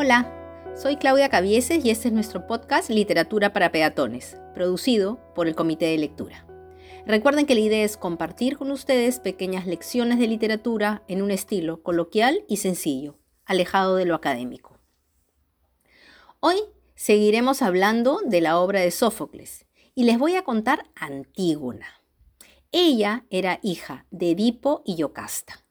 Hola, soy Claudia Cavieses y este es nuestro podcast Literatura para Peatones, producido por el Comité de Lectura. Recuerden que la idea es compartir con ustedes pequeñas lecciones de literatura en un estilo coloquial y sencillo, alejado de lo académico. Hoy seguiremos hablando de la obra de Sófocles y les voy a contar Antígona. Ella era hija de Edipo y Yocasta.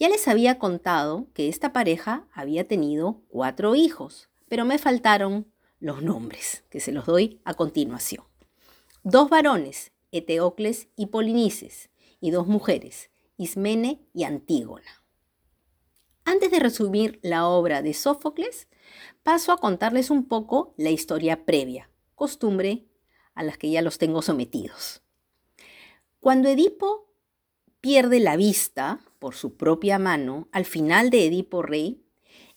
Ya les había contado que esta pareja había tenido cuatro hijos, pero me faltaron los nombres, que se los doy a continuación. Dos varones, Eteocles y Polinices, y dos mujeres, Ismene y Antígona. Antes de resumir la obra de Sófocles, paso a contarles un poco la historia previa, costumbre a las que ya los tengo sometidos. Cuando Edipo pierde la vista, por su propia mano al final de Edipo Rey,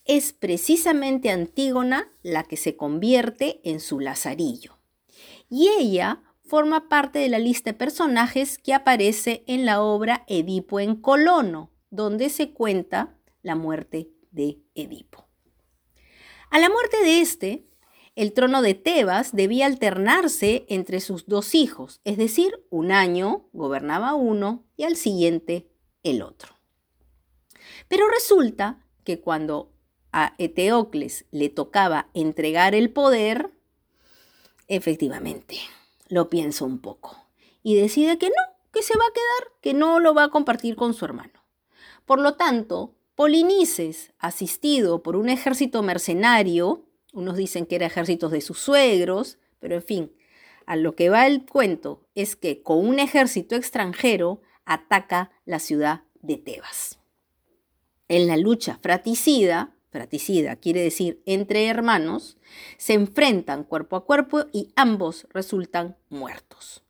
es precisamente Antígona la que se convierte en su lazarillo. Y ella forma parte de la lista de personajes que aparece en la obra Edipo en Colono, donde se cuenta la muerte de Edipo. A la muerte de este, el trono de Tebas debía alternarse entre sus dos hijos, es decir, un año gobernaba uno y al siguiente el otro. Pero resulta que cuando a Eteocles le tocaba entregar el poder, efectivamente, lo piensa un poco y decide que no, que se va a quedar, que no lo va a compartir con su hermano. Por lo tanto, Polinices, asistido por un ejército mercenario, unos dicen que era ejércitos de sus suegros, pero en fin, a lo que va el cuento es que con un ejército extranjero ataca la ciudad de Tebas. En la lucha fraticida, fraticida quiere decir entre hermanos, se enfrentan cuerpo a cuerpo y ambos resultan muertos.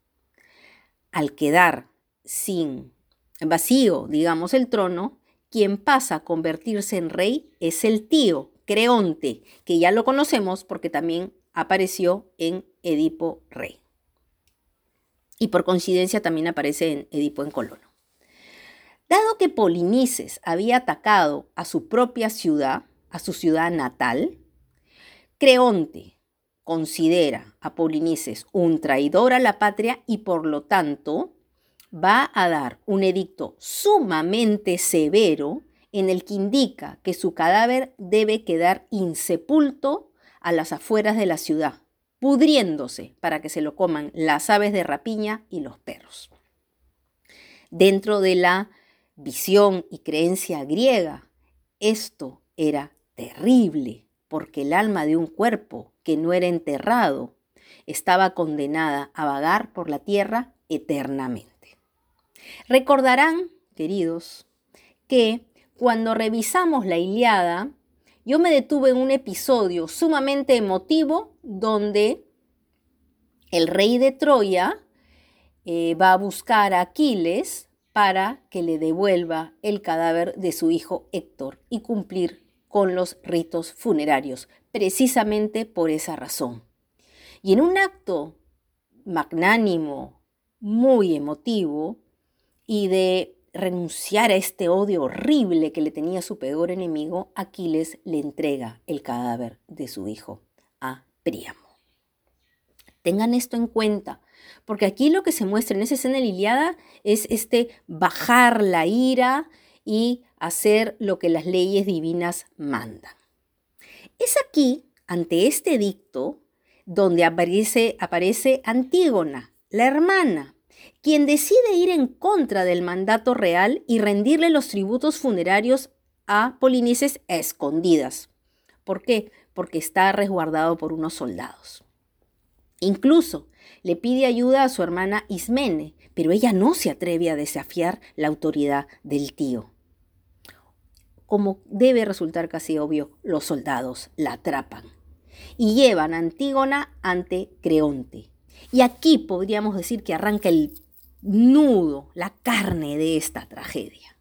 Al quedar sin vacío, digamos, el trono, quien pasa a convertirse en rey es el tío, Creonte, que ya lo conocemos porque también apareció en Edipo Rey. Y por coincidencia también aparece en Edipo en Colono. Dado que Polinices había atacado a su propia ciudad, a su ciudad natal, Creonte considera a Polinices un traidor a la patria y por lo tanto va a dar un edicto sumamente severo en el que indica que su cadáver debe quedar insepulto a las afueras de la ciudad, pudriéndose para que se lo coman las aves de rapiña y los perros. Dentro de la visión y creencia griega, esto era terrible, porque el alma de un cuerpo que no era enterrado estaba condenada a vagar por la tierra eternamente. Recordarán, queridos, que cuando revisamos la Iliada, yo me detuve en un episodio sumamente emotivo donde el rey de Troya eh, va a buscar a Aquiles para que le devuelva el cadáver de su hijo Héctor y cumplir con los ritos funerarios, precisamente por esa razón. Y en un acto magnánimo, muy emotivo, y de renunciar a este odio horrible que le tenía su peor enemigo, Aquiles le entrega el cadáver de su hijo a Príamo. Tengan esto en cuenta, porque aquí lo que se muestra en esa escena de Iliada es este bajar la ira y hacer lo que las leyes divinas mandan. Es aquí, ante este dicto, donde aparece, aparece Antígona, la hermana, quien decide ir en contra del mandato real y rendirle los tributos funerarios a Polinices a escondidas. ¿Por qué? Porque está resguardado por unos soldados. Incluso le pide ayuda a su hermana Ismene, pero ella no se atreve a desafiar la autoridad del tío. Como debe resultar casi obvio, los soldados la atrapan y llevan a Antígona ante Creonte. Y aquí podríamos decir que arranca el nudo, la carne de esta tragedia.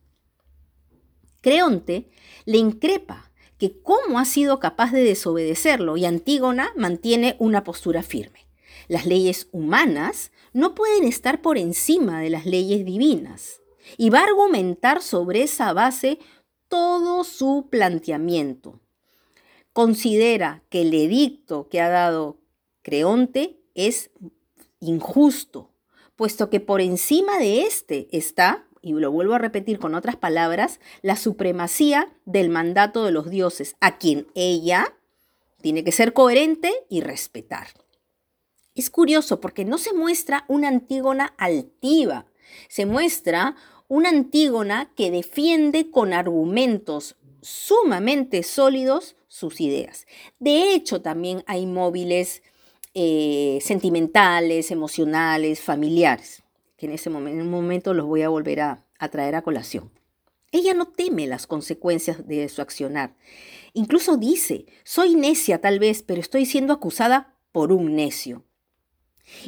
Creonte le increpa que cómo ha sido capaz de desobedecerlo y Antígona mantiene una postura firme. Las leyes humanas no pueden estar por encima de las leyes divinas. Y va a argumentar sobre esa base todo su planteamiento. considera que el edicto que ha dado Creonte es injusto, puesto que por encima de este está, y lo vuelvo a repetir con otras palabras, la supremacía del mandato de los dioses, a quien ella tiene que ser coherente y respetar. Es curioso porque no se muestra una Antígona altiva, se muestra una Antígona que defiende con argumentos sumamente sólidos sus ideas. De hecho, también hay móviles eh, sentimentales, emocionales, familiares, que en ese momento, los voy a volver a traer a colación. Ella no teme las consecuencias de su accionar. Incluso dice, soy necia tal vez, pero estoy siendo acusada por un necio.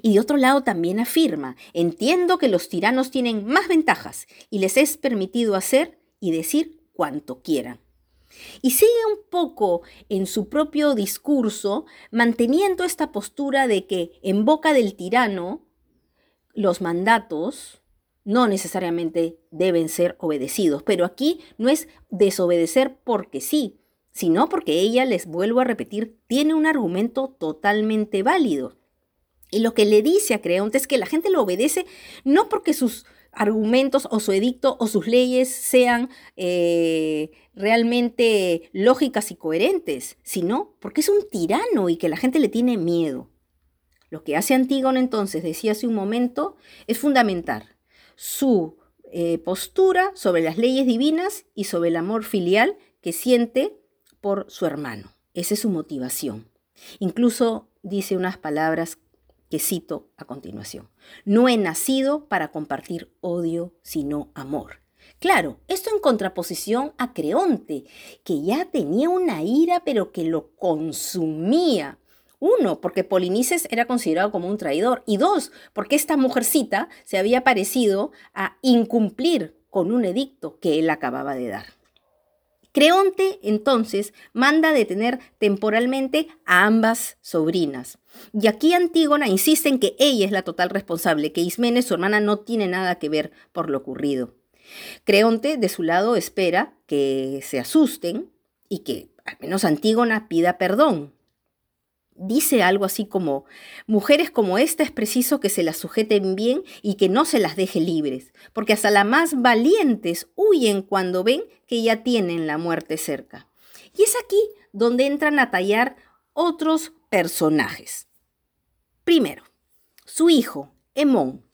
Y de otro lado también afirma, entiendo que los tiranos tienen más ventajas y les es permitido hacer y decir cuanto quieran. Y sigue un poco en su propio discurso manteniendo esta postura de que en boca del tirano los mandatos no necesariamente deben ser obedecidos, pero aquí no es desobedecer porque sí, sino porque ella, les vuelvo a repetir, tiene un argumento totalmente válido. Y lo que le dice a Creonte es que la gente lo obedece no porque sus argumentos o su edicto o sus leyes sean eh, realmente lógicas y coherentes, sino porque es un tirano y que la gente le tiene miedo. Lo que hace Antígono entonces, decía hace un momento, es fundamentar su eh, postura sobre las leyes divinas y sobre el amor filial que siente por su hermano. Esa es su motivación. Incluso dice unas palabras que cito a continuación. No he nacido para compartir odio, sino amor. Claro, esto en contraposición a Creonte, que ya tenía una ira pero que lo consumía. Uno, porque Polinices era considerado como un traidor. Y dos, porque esta mujercita se había parecido a incumplir con un edicto que él acababa de dar. Creonte entonces manda detener temporalmente a ambas sobrinas. Y aquí Antígona insiste en que ella es la total responsable, que Ismene, su hermana, no tiene nada que ver por lo ocurrido. Creonte, de su lado, espera que se asusten y que al menos Antígona pida perdón dice algo así como, mujeres como esta es preciso que se las sujeten bien y que no se las deje libres, porque hasta las más valientes huyen cuando ven que ya tienen la muerte cerca. Y es aquí donde entran a tallar otros personajes. Primero, su hijo, Hemón,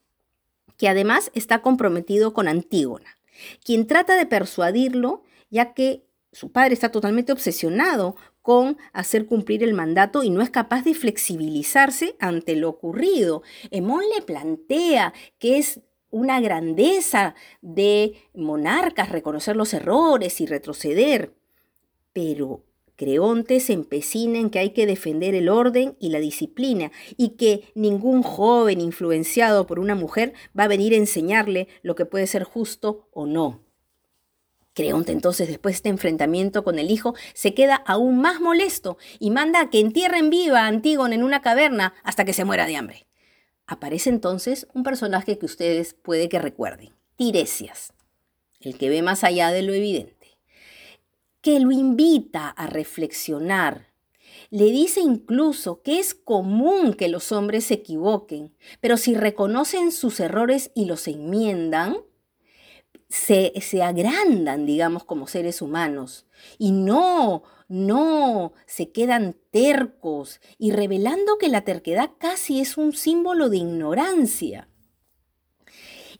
que además está comprometido con Antígona, quien trata de persuadirlo ya que su padre está totalmente obsesionado con hacer cumplir el mandato y no es capaz de flexibilizarse ante lo ocurrido. Hemón le plantea que es una grandeza de monarcas reconocer los errores y retroceder, pero Creonte se empecina en que hay que defender el orden y la disciplina y que ningún joven influenciado por una mujer va a venir a enseñarle lo que puede ser justo o no. Creonte entonces, después de este enfrentamiento con el hijo, se queda aún más molesto y manda a que entierren viva a Antígona en una caverna hasta que se muera de hambre. Aparece entonces un personaje que ustedes puede que recuerden, Tiresias, el que ve más allá de lo evidente, que lo invita a reflexionar. Le dice incluso que es común que los hombres se equivoquen, pero si reconocen sus errores y los enmiendan, se, se agrandan, digamos, como seres humanos y no, no se quedan tercos y revelando que la terquedad casi es un símbolo de ignorancia.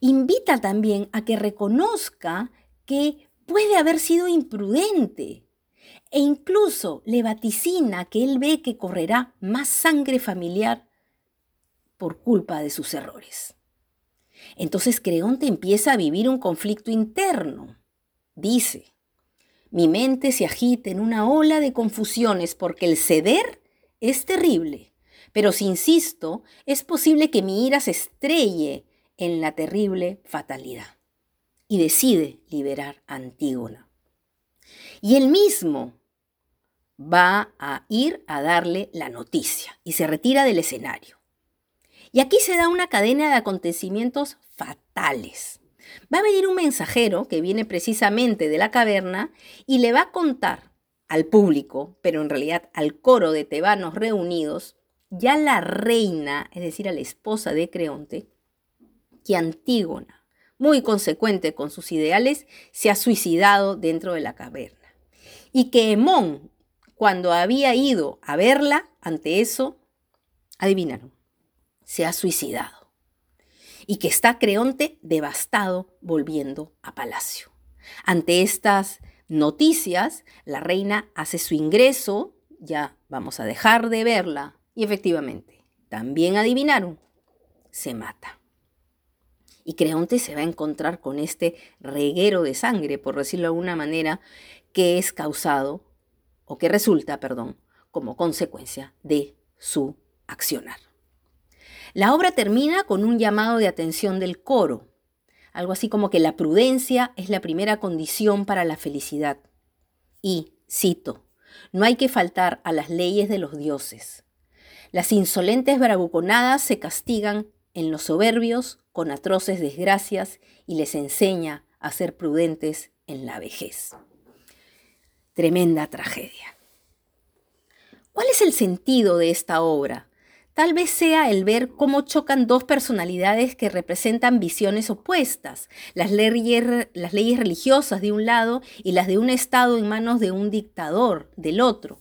Invita también a que reconozca que puede haber sido imprudente e incluso le vaticina que él ve que correrá más sangre familiar por culpa de sus errores. Entonces Creonte empieza a vivir un conflicto interno. Dice, mi mente se agita en una ola de confusiones porque el ceder es terrible, pero si insisto, es posible que mi ira se estrelle en la terrible fatalidad. Y decide liberar a Antígona. Y él mismo va a ir a darle la noticia y se retira del escenario. Y aquí se da una cadena de acontecimientos fatales. Va a venir un mensajero que viene precisamente de la caverna y le va a contar al público, pero en realidad al coro de tebanos reunidos, ya la reina, es decir, a la esposa de Creonte, que Antígona, muy consecuente con sus ideales, se ha suicidado dentro de la caverna. Y que Hemón, cuando había ido a verla, ante eso, adivinaron, se ha suicidado. Y que está Creonte devastado volviendo a palacio. Ante estas noticias, la reina hace su ingreso, ya vamos a dejar de verla, y efectivamente, también adivinaron, se mata. Y Creonte se va a encontrar con este reguero de sangre, por decirlo de alguna manera, que es causado, o que resulta, perdón, como consecuencia de su accionar. La obra termina con un llamado de atención del coro, algo así como que la prudencia es la primera condición para la felicidad. Y, cito, no hay que faltar a las leyes de los dioses. Las insolentes bravuconadas se castigan en los soberbios con atroces desgracias y les enseña a ser prudentes en la vejez. Tremenda tragedia. ¿Cuál es el sentido de esta obra? Tal vez sea el ver cómo chocan dos personalidades que representan visiones opuestas, las leyes, las leyes religiosas de un lado y las de un Estado en manos de un dictador del otro.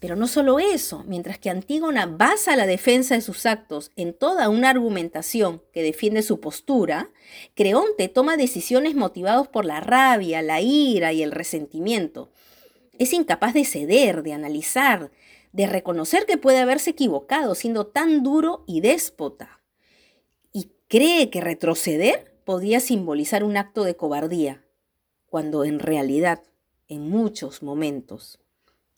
Pero no solo eso, mientras que Antígona basa la defensa de sus actos en toda una argumentación que defiende su postura, Creonte toma decisiones motivadas por la rabia, la ira y el resentimiento. Es incapaz de ceder, de analizar, de reconocer que puede haberse equivocado siendo tan duro y déspota. Y cree que retroceder podría simbolizar un acto de cobardía, cuando en realidad, en muchos momentos,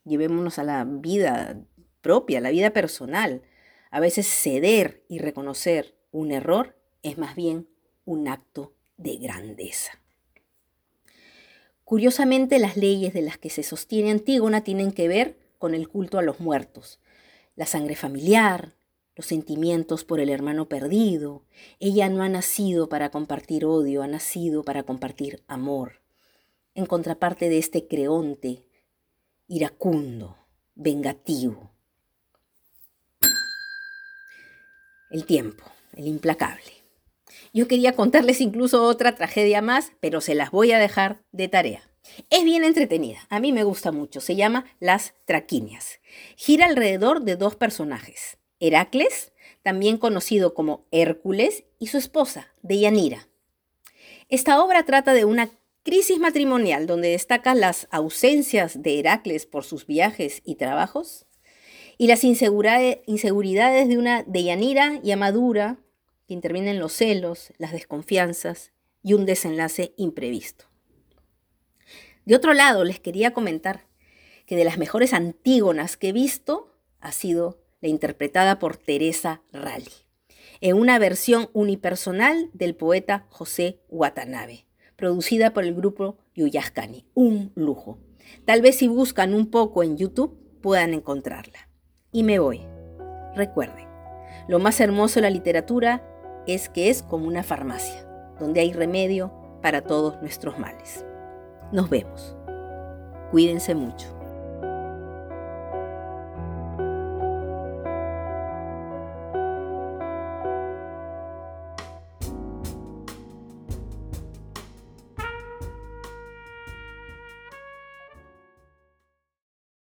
llevémonos a la vida propia, la vida personal. A veces ceder y reconocer un error es más bien un acto de grandeza. Curiosamente, las leyes de las que se sostiene Antígona tienen que ver con el culto a los muertos, la sangre familiar, los sentimientos por el hermano perdido. Ella no ha nacido para compartir odio, ha nacido para compartir amor. En contraparte de este creonte iracundo, vengativo. El tiempo, el implacable. Yo quería contarles incluso otra tragedia más, pero se las voy a dejar de tarea. Es bien entretenida, a mí me gusta mucho, se llama Las Traquinias. Gira alrededor de dos personajes, Heracles, también conocido como Hércules, y su esposa, Deyanira. Esta obra trata de una crisis matrimonial donde destacan las ausencias de Heracles por sus viajes y trabajos y las inseguridades de una Deyanira y Amadura que intervienen los celos, las desconfianzas y un desenlace imprevisto. De otro lado, les quería comentar que de las mejores antígonas que he visto ha sido la interpretada por Teresa Rally, en una versión unipersonal del poeta José Watanabe producida por el grupo Yuyascani. Un lujo. Tal vez si buscan un poco en YouTube puedan encontrarla. Y me voy. Recuerden, lo más hermoso de la literatura es que es como una farmacia, donde hay remedio para todos nuestros males. Nos vemos. Cuídense mucho.